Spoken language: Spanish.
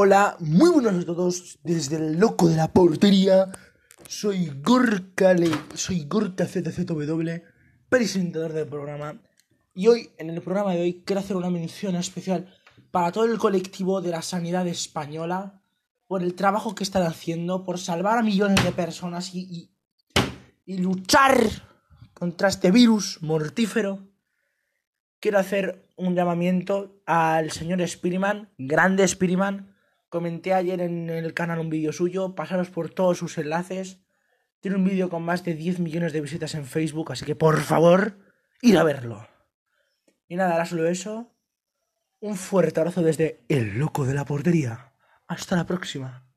Hola, muy buenos a todos desde el loco de la portería. Soy Gorka, Le soy Gorka ZZW, presentador del programa. Y hoy, en el programa de hoy, quiero hacer una mención especial para todo el colectivo de la sanidad española por el trabajo que están haciendo, por salvar a millones de personas y, y, luchar contra este virus mortífero. Quiero hacer un llamamiento al señor Spiriman, grande Spiriman. Comenté ayer en el canal un vídeo suyo, pasaros por todos sus enlaces. Tiene un vídeo con más de 10 millones de visitas en Facebook, así que por favor, ir a verlo. Y nada, ahora solo eso. Un fuerte abrazo desde el loco de la portería. Hasta la próxima.